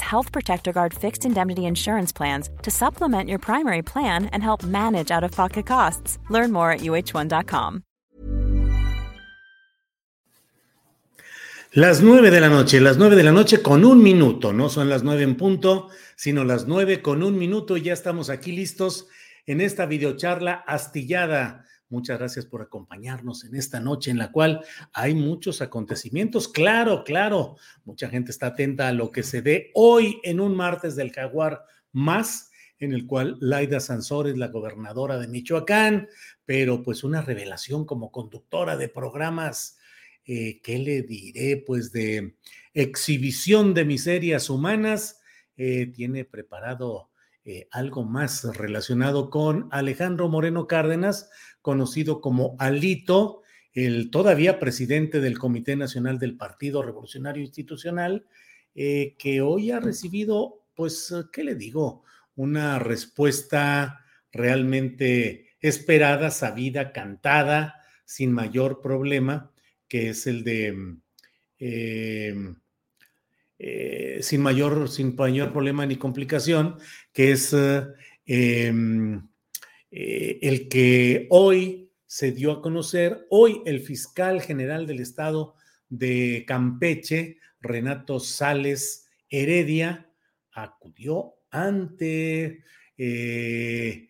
Health Protector Guard fixed indemnity insurance plans to supplement your primary plan and help manage out of pocket costs. Learn more at uh1.com. Las nueve de la noche, las nueve de la noche con un minuto, no son las nueve en punto, sino las nueve con un minuto y ya estamos aquí listos en esta videocharla astillada. Muchas gracias por acompañarnos en esta noche en la cual hay muchos acontecimientos. Claro, claro, mucha gente está atenta a lo que se dé hoy en un martes del jaguar más, en el cual Laida Sansores, la gobernadora de Michoacán, pero pues una revelación como conductora de programas, eh, ¿qué le diré? Pues de exhibición de miserias humanas, eh, tiene preparado eh, algo más relacionado con Alejandro Moreno Cárdenas, conocido como Alito, el todavía presidente del Comité Nacional del Partido Revolucionario Institucional, eh, que hoy ha recibido, pues, ¿qué le digo? Una respuesta realmente esperada, sabida, cantada, sin mayor problema, que es el de... Eh, eh, sin, mayor, sin mayor problema ni complicación, que es em, eh, el que hoy se dio a conocer, hoy el fiscal general del estado de Campeche, Renato Sales Heredia, acudió ante, eh,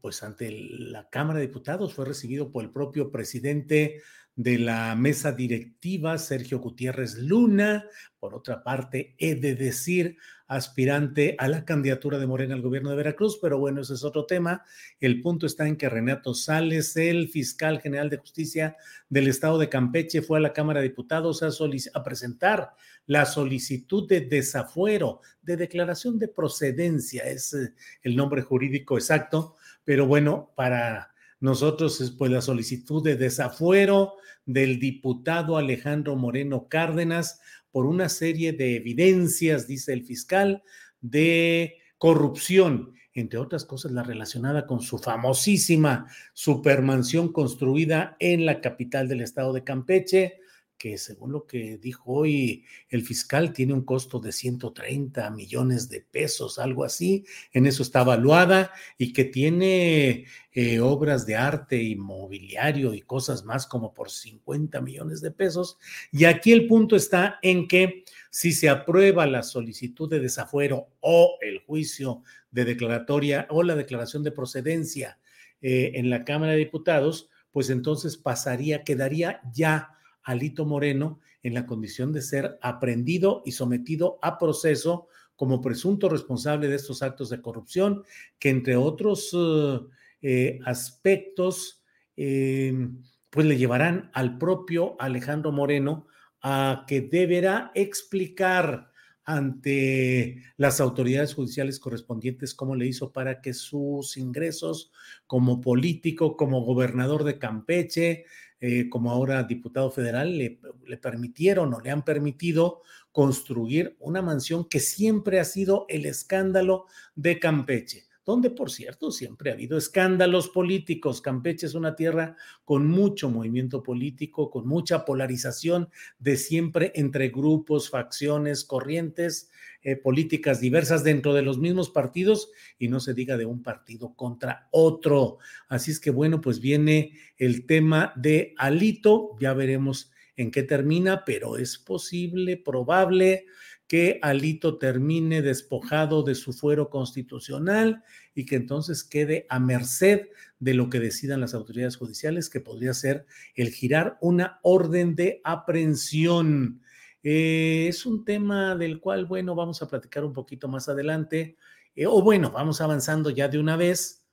pues ante la Cámara de Diputados, fue recibido por el propio presidente de la mesa directiva, Sergio Gutiérrez Luna. Por otra parte, he de decir, aspirante a la candidatura de Morena al gobierno de Veracruz, pero bueno, ese es otro tema. El punto está en que Renato Sales, el fiscal general de justicia del estado de Campeche, fue a la Cámara de Diputados a, a presentar la solicitud de desafuero, de declaración de procedencia, es eh, el nombre jurídico exacto, pero bueno, para nosotros es pues la solicitud de desafuero del diputado Alejandro Moreno Cárdenas por una serie de evidencias, dice el fiscal, de corrupción, entre otras cosas la relacionada con su famosísima supermansión construida en la capital del estado de Campeche, que según lo que dijo hoy el fiscal tiene un costo de 130 millones de pesos, algo así, en eso está evaluada y que tiene eh, obras de arte y mobiliario y cosas más como por 50 millones de pesos. Y aquí el punto está en que si se aprueba la solicitud de desafuero o el juicio de declaratoria o la declaración de procedencia eh, en la Cámara de Diputados, pues entonces pasaría, quedaría ya Alito Moreno en la condición de ser aprendido y sometido a proceso como presunto responsable de estos actos de corrupción, que entre otros eh, eh, aspectos, em, pues le llevarán al propio Alejandro Moreno a que deberá explicar ante las autoridades judiciales correspondientes cómo le hizo para que sus ingresos como político, como gobernador de Campeche, eh, como ahora diputado federal, le, le, permitieron o le han permitido construir una mansión que siempre ha sido el escándalo de Campeche donde por cierto siempre ha habido escándalos políticos. Campeche es una tierra con mucho movimiento político, con mucha polarización de siempre entre grupos, facciones, corrientes eh, políticas diversas dentro de los mismos partidos y no se diga de un partido contra otro. Así es que bueno, pues viene el tema de Alito, ya veremos en qué termina, pero es posible, probable que Alito termine despojado de su fuero constitucional y que entonces quede a merced de lo que decidan las autoridades judiciales, que podría ser el girar una orden de aprehensión. Eh, es un tema del cual, bueno, vamos a platicar un poquito más adelante, eh, o bueno, vamos avanzando ya de una vez,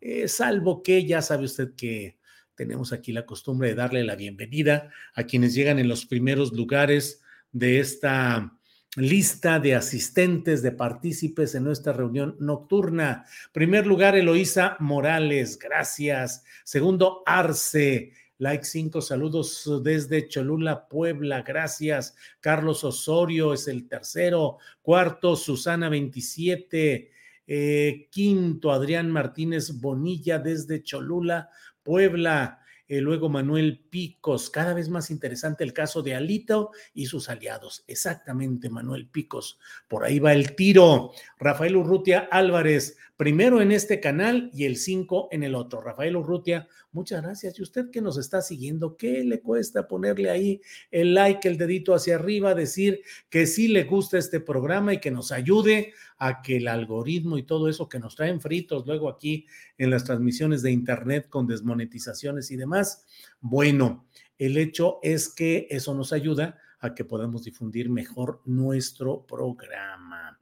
eh, salvo que ya sabe usted que tenemos aquí la costumbre de darle la bienvenida a quienes llegan en los primeros lugares de esta lista de asistentes, de partícipes en nuestra reunión nocturna. Primer lugar, Eloísa Morales, gracias. Segundo, Arce. Like 5, saludos desde Cholula, Puebla, gracias. Carlos Osorio es el tercero. Cuarto, Susana 27. Eh, quinto, Adrián Martínez Bonilla desde Cholula, Puebla. Eh, luego Manuel Picos, cada vez más interesante el caso de Alito y sus aliados. Exactamente, Manuel Picos. Por ahí va el tiro. Rafael Urrutia Álvarez, primero en este canal y el 5 en el otro. Rafael Urrutia, muchas gracias. Y usted que nos está siguiendo, ¿qué le cuesta ponerle ahí el like, el dedito hacia arriba, decir que sí le gusta este programa y que nos ayude a que el algoritmo y todo eso que nos traen fritos luego aquí en las transmisiones de Internet con desmonetizaciones y demás. Bueno, el hecho es que eso nos ayuda a que podamos difundir mejor nuestro programa.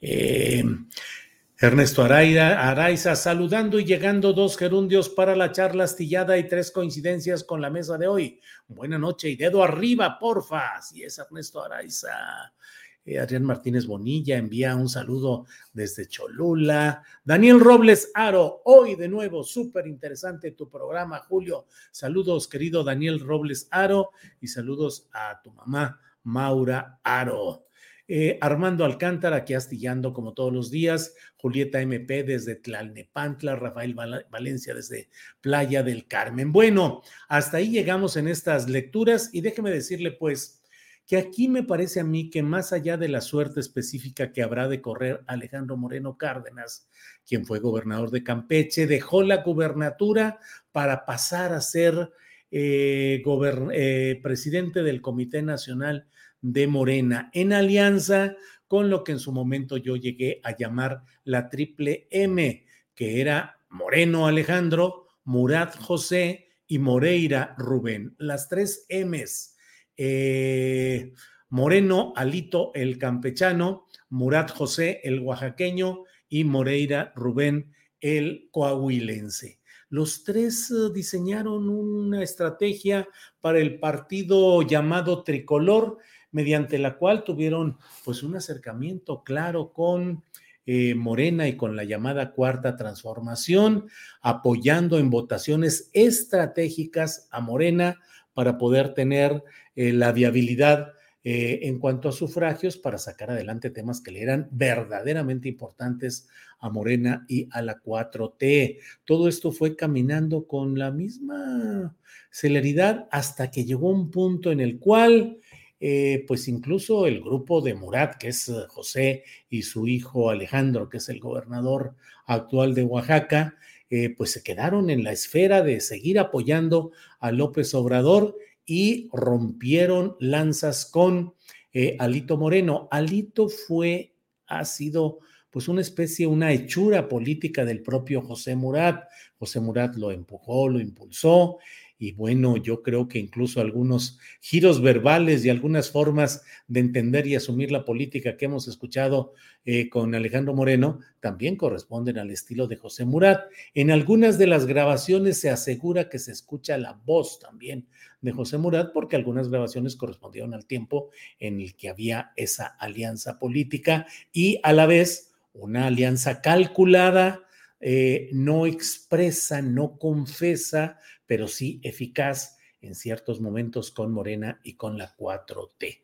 Eh, Ernesto Araira, Araiza saludando y llegando dos gerundios para la charla astillada y tres coincidencias con la mesa de hoy. Buena noche y dedo arriba, porfa. Si es Ernesto Araiza. Eh, Adrián Martínez Bonilla envía un saludo desde Cholula. Daniel Robles Aro, hoy de nuevo, súper interesante tu programa, Julio. Saludos, querido Daniel Robles Aro, y saludos a tu mamá, Maura Aro. Eh, Armando Alcántara, aquí astillando como todos los días. Julieta MP desde Tlalnepantla, Rafael Valencia desde Playa del Carmen. Bueno, hasta ahí llegamos en estas lecturas y déjeme decirle pues que aquí me parece a mí que más allá de la suerte específica que habrá de correr Alejandro Moreno Cárdenas, quien fue gobernador de Campeche, dejó la gubernatura para pasar a ser eh, eh, presidente del Comité Nacional de Morena, en alianza con lo que en su momento yo llegué a llamar la triple M, que era Moreno Alejandro, Murat José y Moreira Rubén, las tres M's eh, Moreno Alito el campechano, Murat José el oaxaqueño y Moreira Rubén el coahuilense. Los tres eh, diseñaron una estrategia para el partido llamado Tricolor, mediante la cual tuvieron pues un acercamiento claro con eh, Morena y con la llamada Cuarta Transformación, apoyando en votaciones estratégicas a Morena para poder tener eh, la viabilidad eh, en cuanto a sufragios para sacar adelante temas que le eran verdaderamente importantes a Morena y a la 4T. Todo esto fue caminando con la misma celeridad hasta que llegó un punto en el cual, eh, pues incluso el grupo de Murat, que es José, y su hijo Alejandro, que es el gobernador actual de Oaxaca, pues se quedaron en la esfera de seguir apoyando a López Obrador y rompieron lanzas con eh, Alito Moreno. Alito fue, ha sido pues una especie, una hechura política del propio José Murat. José Murat lo empujó, lo impulsó y bueno, yo creo que incluso algunos giros verbales y algunas formas de entender y asumir la política que hemos escuchado eh, con Alejandro Moreno también corresponden al estilo de José Murat. En algunas de las grabaciones se asegura que se escucha la voz también de José Murat porque algunas grabaciones correspondieron al tiempo en el que había esa alianza política y a la vez una alianza calculada, eh, no expresa, no confesa, pero sí eficaz en ciertos momentos con Morena y con la 4T.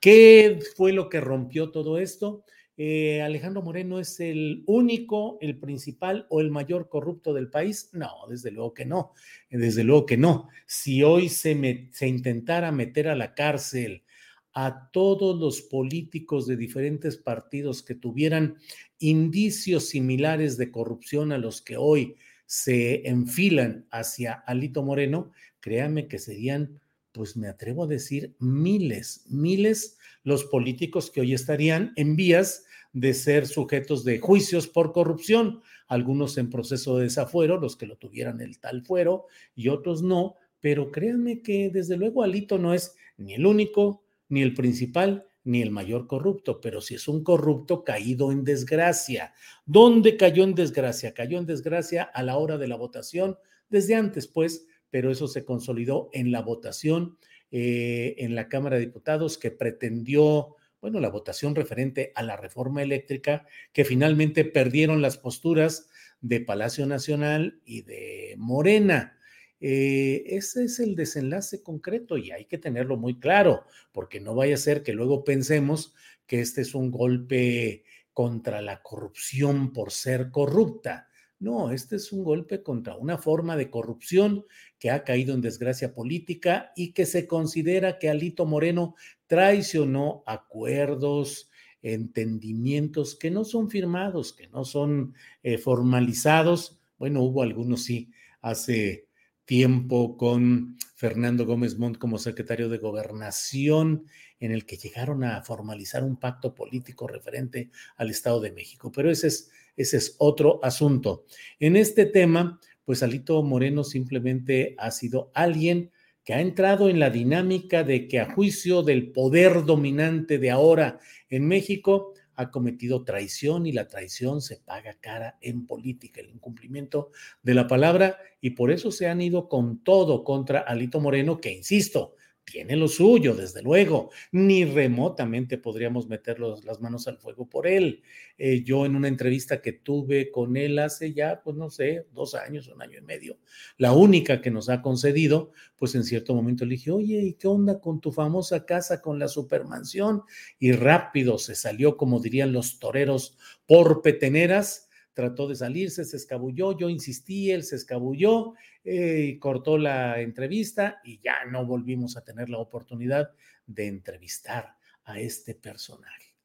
¿Qué fue lo que rompió todo esto? Eh, Alejandro Moreno es el único, el principal o el mayor corrupto del país? No, desde luego que no, desde luego que no. Si hoy se, se intentara meter a la cárcel a todos los políticos de diferentes partidos que tuvieran indicios similares de corrupción a los que hoy se enfilan hacia Alito Moreno, créanme que serían, pues me atrevo a decir, miles, miles los políticos que hoy estarían en vías de ser sujetos de juicios por corrupción. algunos en proceso de desafuero, los que lo tuvieran el tal fuero y otros no, pero créanme que desde luego Alito no es ni el único, ni el principal, ni el mayor corrupto, pero si es un corrupto caído en desgracia. ¿Dónde cayó en desgracia? Cayó en desgracia a la hora de la votación, desde antes, pues, pero eso se consolidó en la votación eh, en la Cámara de Diputados que pretendió, bueno, la votación referente a la reforma eléctrica, que finalmente perdieron las posturas de Palacio Nacional y de Morena. Eh, ese es el desenlace concreto y hay que tenerlo muy claro, porque no vaya a ser que luego pensemos que este es un golpe contra la corrupción por ser corrupta. No, este es un golpe contra una forma de corrupción que ha caído en desgracia política y que se considera que Alito Moreno traicionó acuerdos, entendimientos que no son firmados, que no son eh, formalizados. Bueno, hubo algunos sí hace tiempo con Fernando Gómez Montt como secretario de Gobernación, en el que llegaron a formalizar un pacto político referente al Estado de México. Pero ese es, ese es otro asunto. En este tema, pues Alito Moreno simplemente ha sido alguien que ha entrado en la dinámica de que a juicio del poder dominante de ahora en México, ha cometido traición y la traición se paga cara en política, el incumplimiento de la palabra y por eso se han ido con todo contra Alito Moreno, que insisto, tiene lo suyo, desde luego. Ni remotamente podríamos meter las manos al fuego por él. Eh, yo en una entrevista que tuve con él hace ya, pues no sé, dos años, un año y medio, la única que nos ha concedido, pues en cierto momento le dije, oye, ¿y qué onda con tu famosa casa, con la supermansión? Y rápido se salió, como dirían los toreros, por peteneras trató de salirse, se escabulló, yo insistí, él se escabulló, eh, cortó la entrevista y ya no volvimos a tener la oportunidad de entrevistar a este personaje.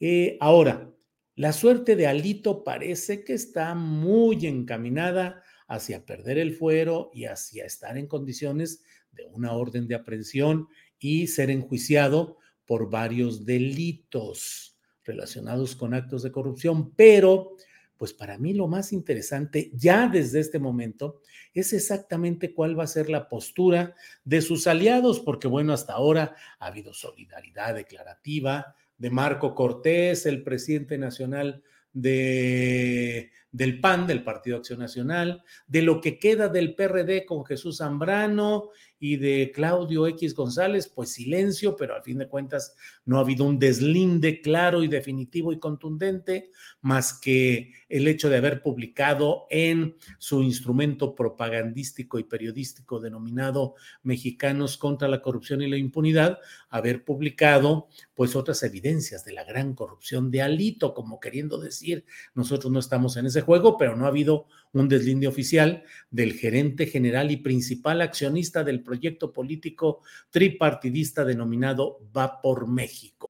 Eh, ahora, la suerte de Alito parece que está muy encaminada hacia perder el fuero y hacia estar en condiciones de una orden de aprehensión y ser enjuiciado por varios delitos relacionados con actos de corrupción, pero pues para mí lo más interesante ya desde este momento es exactamente cuál va a ser la postura de sus aliados, porque bueno, hasta ahora ha habido solidaridad declarativa de Marco Cortés, el presidente nacional de, del PAN, del Partido Acción Nacional, de lo que queda del PRD con Jesús Zambrano y de Claudio X González, pues silencio, pero al fin de cuentas no ha habido un deslinde claro y definitivo y contundente, más que el hecho de haber publicado en su instrumento propagandístico y periodístico denominado Mexicanos contra la corrupción y la impunidad, haber publicado pues otras evidencias de la gran corrupción de Alito, como queriendo decir, nosotros no estamos en ese juego, pero no ha habido un deslinde oficial del gerente general y principal accionista del proyecto político tripartidista denominado Va por México.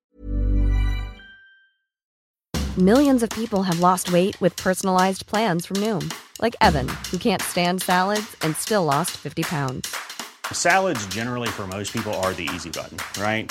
Millions of people have lost weight with personalized plans from Noom, like Evan, who can't stand salads and still lost 50 pounds. Salads generally for most people are the easy button, right?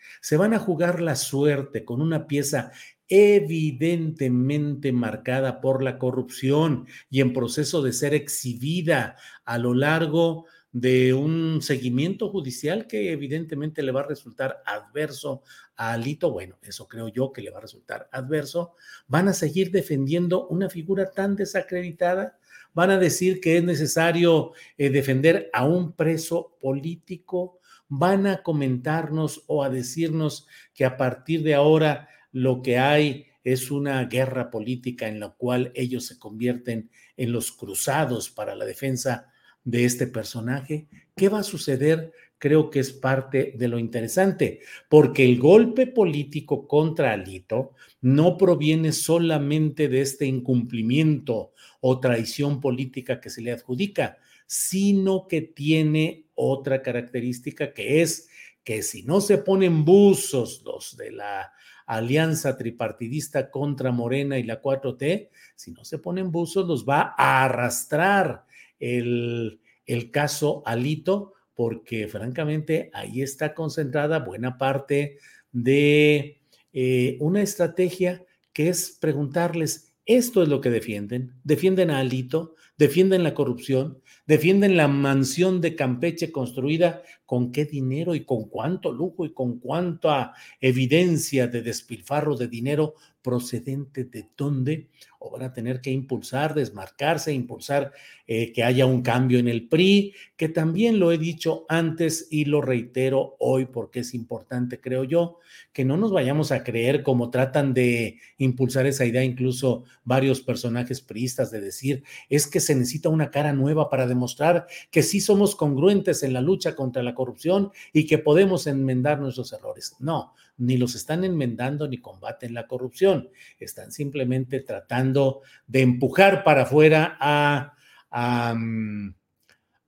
Se van a jugar la suerte con una pieza evidentemente marcada por la corrupción y en proceso de ser exhibida a lo largo de un seguimiento judicial que evidentemente le va a resultar adverso a Alito, bueno, eso creo yo que le va a resultar adverso, van a seguir defendiendo una figura tan desacreditada, van a decir que es necesario eh, defender a un preso político, van a comentarnos o a decirnos que a partir de ahora lo que hay es una guerra política en la cual ellos se convierten en los cruzados para la defensa de este personaje. ¿Qué va a suceder? Creo que es parte de lo interesante, porque el golpe político contra Alito no proviene solamente de este incumplimiento o traición política que se le adjudica, sino que tiene otra característica que es que si no se ponen buzos los de la alianza tripartidista contra Morena y la 4T, si no se ponen buzos, los va a arrastrar el, el caso Alito, porque francamente ahí está concentrada buena parte de eh, una estrategia que es preguntarles, esto es lo que defienden, defienden a Alito, defienden la corrupción, defienden la mansión de Campeche construida con qué dinero y con cuánto lujo y con cuánta evidencia de despilfarro de dinero procedente de dónde, o van a tener que impulsar, desmarcarse, impulsar eh, que haya un cambio en el PRI, que también lo he dicho antes y lo reitero hoy porque es importante, creo yo, que no nos vayamos a creer como tratan de impulsar esa idea incluso varios personajes priistas de decir, es que se necesita una cara nueva para demostrar que sí somos congruentes en la lucha contra la corrupción y que podemos enmendar nuestros errores. No, ni los están enmendando ni combaten la corrupción, están simplemente tratando de empujar para afuera a, a, mm,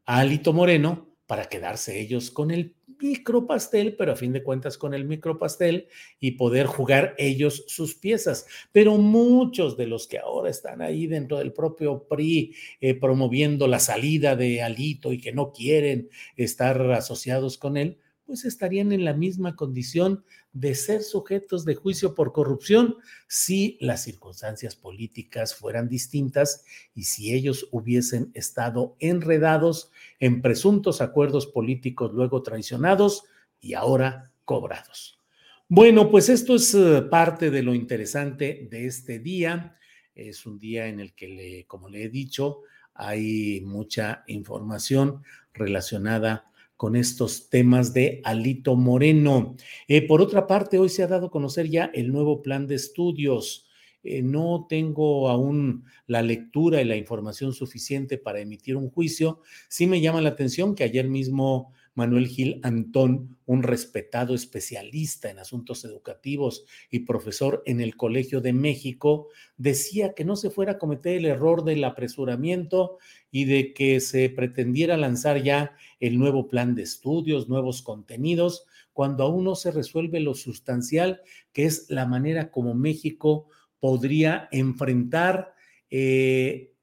Alito Moreno para quedarse ellos con el micropastel, pero a fin de cuentas con el micropastel y poder jugar ellos sus piezas. Pero muchos de los que ahora están ahí dentro del propio PRI eh, promoviendo la salida de Alito y que no quieren estar asociados con él, pues estarían en la misma condición de ser sujetos de juicio por corrupción si las circunstancias políticas fueran distintas y si ellos hubiesen estado enredados en presuntos acuerdos políticos luego traicionados y ahora cobrados. Bueno, pues esto es eh, parte de lo interesante de este día. Es un día en el que, como le he dicho, hay mucha información relacionada con estos temas de Alito Moreno. Eh, por otra parte, hoy se ha dado a conocer ya el nuevo plan de estudios. Eh, no tengo aún la lectura y la información suficiente para emitir un juicio. Sí me llama la atención que ayer mismo Manuel Gil Antón, un respetado especialista en asuntos educativos y profesor en el Colegio de México, decía que no se fuera a cometer el error del apresuramiento y de que se pretendiera lanzar ya el nuevo plan de estudios, nuevos contenidos, cuando aún no se resuelve lo sustancial, que es la manera como México podría enfrentar eh,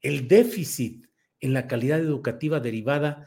el déficit en la calidad educativa derivada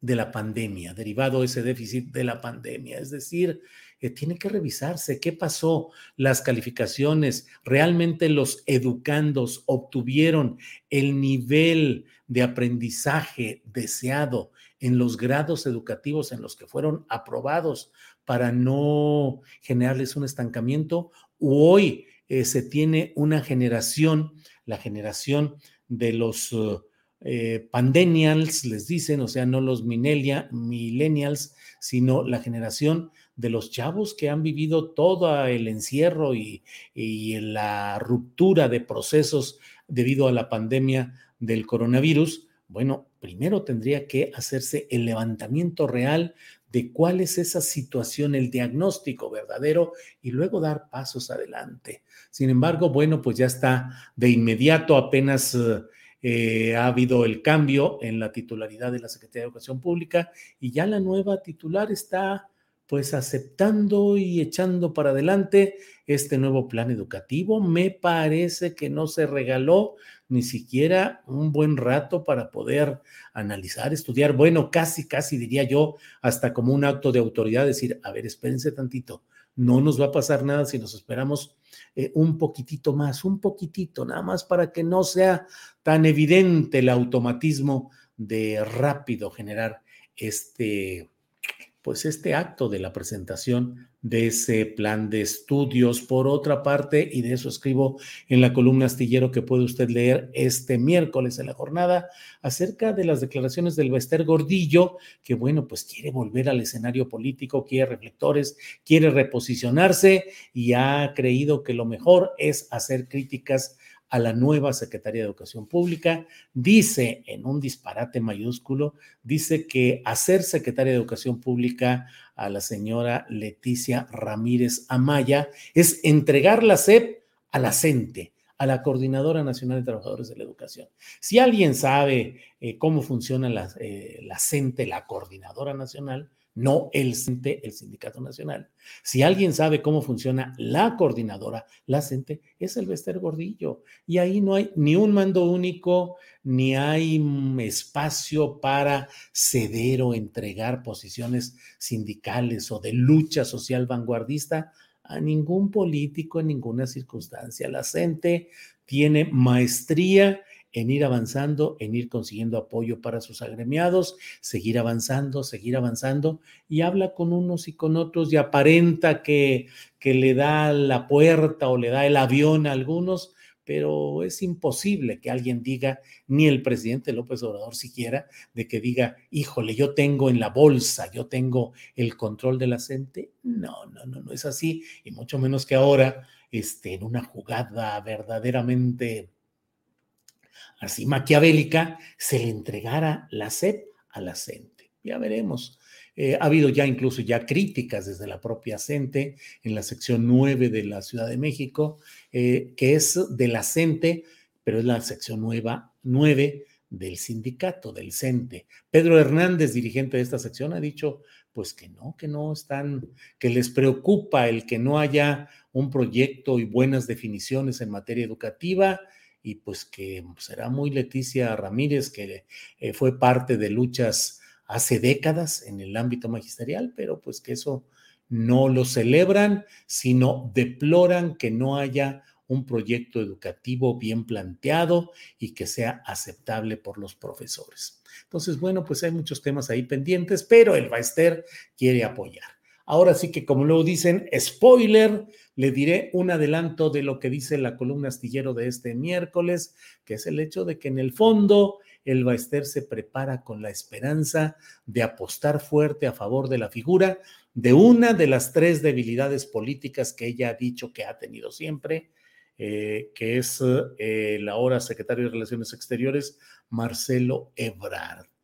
de la pandemia, derivado ese déficit de la pandemia. Es decir, eh, tiene que revisarse qué pasó, las calificaciones, realmente los educandos obtuvieron el nivel de aprendizaje deseado en los grados educativos en los que fueron aprobados para no generarles un estancamiento, hoy eh, se tiene una generación, la generación de los... Uh, eh, pandemials, les dicen, o sea, no los millennials, sino la generación de los chavos que han vivido todo el encierro y, y la ruptura de procesos debido a la pandemia del coronavirus. Bueno, primero tendría que hacerse el levantamiento real de cuál es esa situación, el diagnóstico verdadero y luego dar pasos adelante. Sin embargo, bueno, pues ya está de inmediato apenas eh, ha habido el cambio en la titularidad de la Secretaría de Educación Pública y ya la nueva titular está pues aceptando y echando para adelante este nuevo plan educativo. Me parece que no se regaló ni siquiera un buen rato para poder analizar, estudiar, bueno, casi, casi diría yo, hasta como un acto de autoridad, decir, a ver, espérense tantito, no nos va a pasar nada si nos esperamos eh, un poquitito más, un poquitito, nada más para que no sea tan evidente el automatismo de rápido generar este, pues este acto de la presentación de ese plan de estudios. Por otra parte, y de eso escribo en la columna astillero que puede usted leer este miércoles en la jornada, acerca de las declaraciones del Bester Gordillo, que bueno, pues quiere volver al escenario político, quiere reflectores, quiere reposicionarse y ha creído que lo mejor es hacer críticas a la nueva Secretaría de Educación Pública. Dice en un disparate mayúsculo, dice que hacer Secretaria de Educación Pública a la señora Leticia Ramírez Amaya es entregar la SEP a la CENTE, a la Coordinadora Nacional de Trabajadores de la Educación. Si alguien sabe eh, cómo funciona la, eh, la CENTE, la Coordinadora Nacional, no el CENTE, el Sindicato Nacional. Si alguien sabe cómo funciona la coordinadora, la CENTE, es el Bester Gordillo. Y ahí no hay ni un mando único, ni hay espacio para ceder o entregar posiciones sindicales o de lucha social vanguardista a ningún político en ninguna circunstancia. La CENTE tiene maestría en ir avanzando, en ir consiguiendo apoyo para sus agremiados, seguir avanzando, seguir avanzando, y habla con unos y con otros y aparenta que, que le da la puerta o le da el avión a algunos, pero es imposible que alguien diga, ni el presidente López Obrador siquiera, de que diga, híjole, yo tengo en la bolsa, yo tengo el control de la gente. No, no, no, no es así, y mucho menos que ahora, este, en una jugada verdaderamente así maquiavélica, se le entregara la SEP a la CENTE. Ya veremos. Eh, ha habido ya incluso ya críticas desde la propia CENTE en la sección 9 de la Ciudad de México, eh, que es de la CENTE, pero es la sección nueva, 9 del sindicato, del CENTE. Pedro Hernández, dirigente de esta sección, ha dicho pues que no, que no están, que les preocupa el que no haya un proyecto y buenas definiciones en materia educativa y pues que será muy Leticia Ramírez, que eh, fue parte de luchas hace décadas en el ámbito magisterial, pero pues que eso no lo celebran, sino deploran que no haya un proyecto educativo bien planteado y que sea aceptable por los profesores. Entonces, bueno, pues hay muchos temas ahí pendientes, pero el Baester quiere apoyar. Ahora sí que, como luego dicen, spoiler, le diré un adelanto de lo que dice la columna astillero de este miércoles, que es el hecho de que en el fondo el Baester se prepara con la esperanza de apostar fuerte a favor de la figura de una de las tres debilidades políticas que ella ha dicho que ha tenido siempre, eh, que es eh, el ahora secretario de Relaciones Exteriores, Marcelo Ebrard.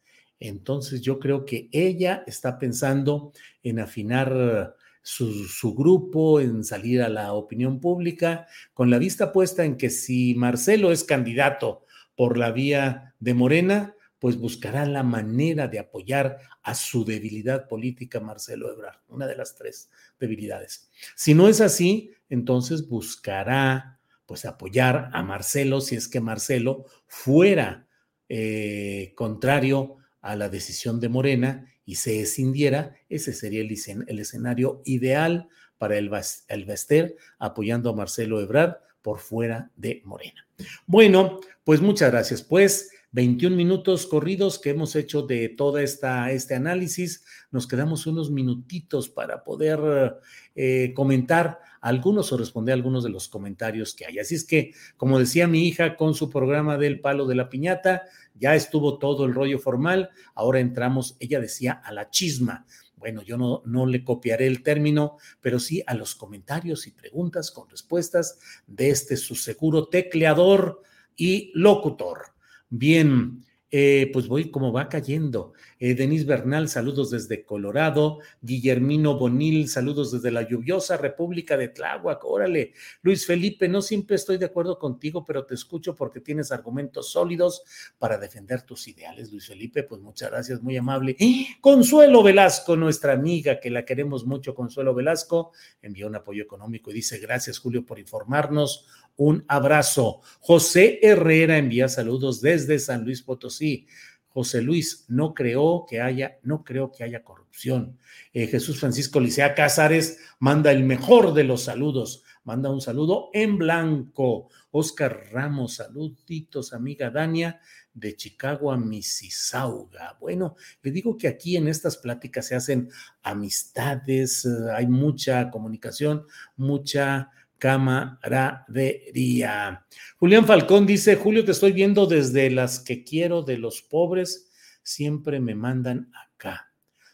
Entonces yo creo que ella está pensando en afinar su, grupo, en salir a la opinión pública, con la vista puesta en que si Marcelo es candidato por la vía de Morena, pues buscará la manera de apoyar a su debilidad política Marcelo Ebrard, una de las tres debilidades. Si no es así, entonces buscará pues apoyar a Marcelo si es que Marcelo fuera eh, contrario a la decisión de Morena y se escindiera, ese sería el, escenario ideal para el, el Bester apoyando a Marcelo Ebrard por fuera de Morena. Bueno, pues muchas gracias. Pues 21 minutos corridos que hemos hecho de toda esta este análisis. Nos quedamos unos minutitos para poder eh, comentar algunos o responder algunos de los comentarios que hay. Así es que, como decía mi hija con su programa del palo de la piñata, ya estuvo todo el rollo formal, ahora entramos, ella decía, a la chisma. Bueno, yo no, no le copiaré el término, pero sí a los comentarios y preguntas con respuestas de este su seguro tecleador y locutor. Bien, eh, pues voy como va cayendo. Eh, Bernal, saludos desde Colorado. Guillermino Bonil, saludos desde la lluviosa República de Tláhuac. Órale. Luis Felipe, no siempre estoy de acuerdo contigo, pero te escucho porque tienes argumentos sólidos para defender tus ideales. Luis Felipe, pues muchas gracias, muy amable. Consuelo Velasco, nuestra amiga, que la queremos mucho, Consuelo Velasco, envió un apoyo económico y dice, gracias Julio por informarnos un abrazo. José Herrera envía saludos desde San Luis Potosí. José Luis, no creo que haya, no creo que haya corrupción. Eh, Jesús Francisco Licea Cázares manda el mejor de los saludos. manda un saludo en blanco. Oscar Ramos, saluditos, amiga Dania de Chicago a Mississauga. Bueno, le digo que aquí en estas pláticas se hacen amistades, eh, hay mucha comunicación, mucha camaradería. Julián Falcón dice, Julio, te estoy viendo desde las que quiero de los pobres, siempre me mandan acá.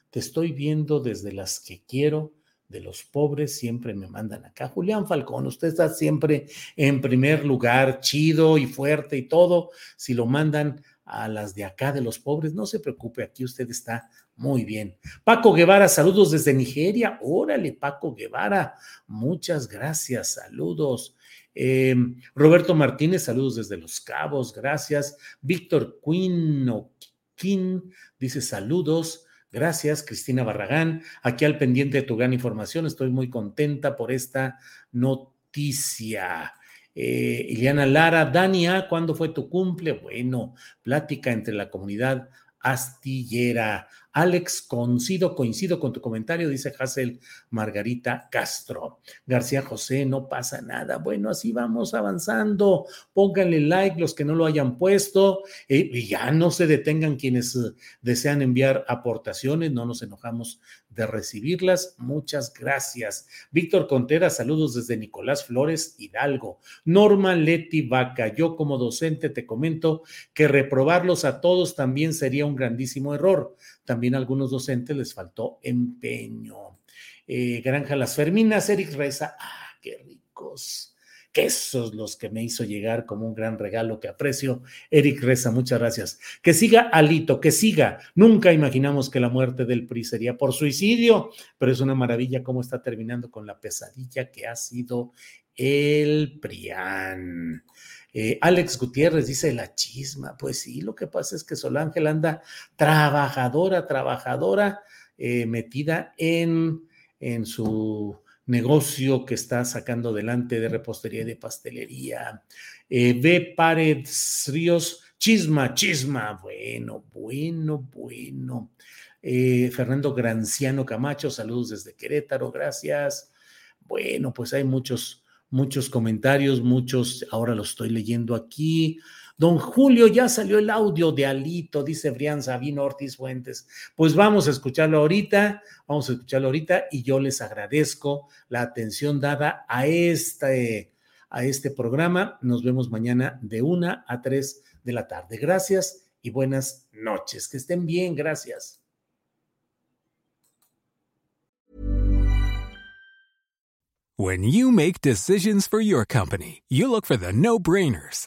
Te estoy viendo desde las que quiero de los pobres, siempre me mandan acá. Julián Falcón, usted está siempre en primer lugar, chido y fuerte y todo. Si lo mandan a las de acá de los pobres, no se preocupe, aquí usted está muy bien. Paco Guevara, saludos desde Nigeria. Órale, Paco Guevara, muchas gracias, saludos. Eh, Roberto Martínez, saludos desde Los Cabos, gracias. Víctor Quino dice saludos. Gracias, Cristina Barragán. Aquí al pendiente de tu gran información. Estoy muy contenta por esta noticia. Eh, Iliana Lara, Dania, ¿cuándo fue tu cumple? Bueno, plática entre la comunidad astillera. Alex, coincido, coincido con tu comentario, dice Hazel Margarita Castro. García José, no pasa nada. Bueno, así vamos avanzando. Pónganle like los que no lo hayan puesto eh, y ya no se detengan quienes eh, desean enviar aportaciones. No nos enojamos de recibirlas. Muchas gracias. Víctor Contreras, saludos desde Nicolás Flores, Hidalgo. Norma Leti Vaca, yo como docente te comento que reprobarlos a todos también sería un grandísimo error también a algunos docentes les faltó empeño. Eh, Granja Las Ferminas, Eric Reza, ah, qué ricos quesos los que me hizo llegar como un gran regalo que aprecio. Eric Reza, muchas gracias. Que siga Alito, que siga. Nunca imaginamos que la muerte del PRI sería por suicidio, pero es una maravilla cómo está terminando con la pesadilla que ha sido el PRIAN. Eh, Alex Gutiérrez dice la chisma. Pues sí, lo que pasa es que Solángel anda trabajadora, trabajadora, eh, metida en, en su negocio que está sacando adelante de repostería y de pastelería. Eh, ve Paredes Ríos, chisma, chisma. Bueno, bueno, bueno. Fernando Granciano Camacho, saludos desde Querétaro, gracias. Bueno, pues hay muchos, muchos comentarios, muchos, ahora lo estoy leyendo aquí. Don Julio, ya salió el audio de Alito, dice Brian Sabino Ortiz Fuentes. Pues vamos a escucharlo ahorita, vamos a escucharlo ahorita y yo les agradezco la atención dada a este, a este programa. Nos vemos mañana de una a tres de la tarde. Gracias y buenas noches. Que estén bien, gracias. When you make decisions for your company, you look for the no-brainers.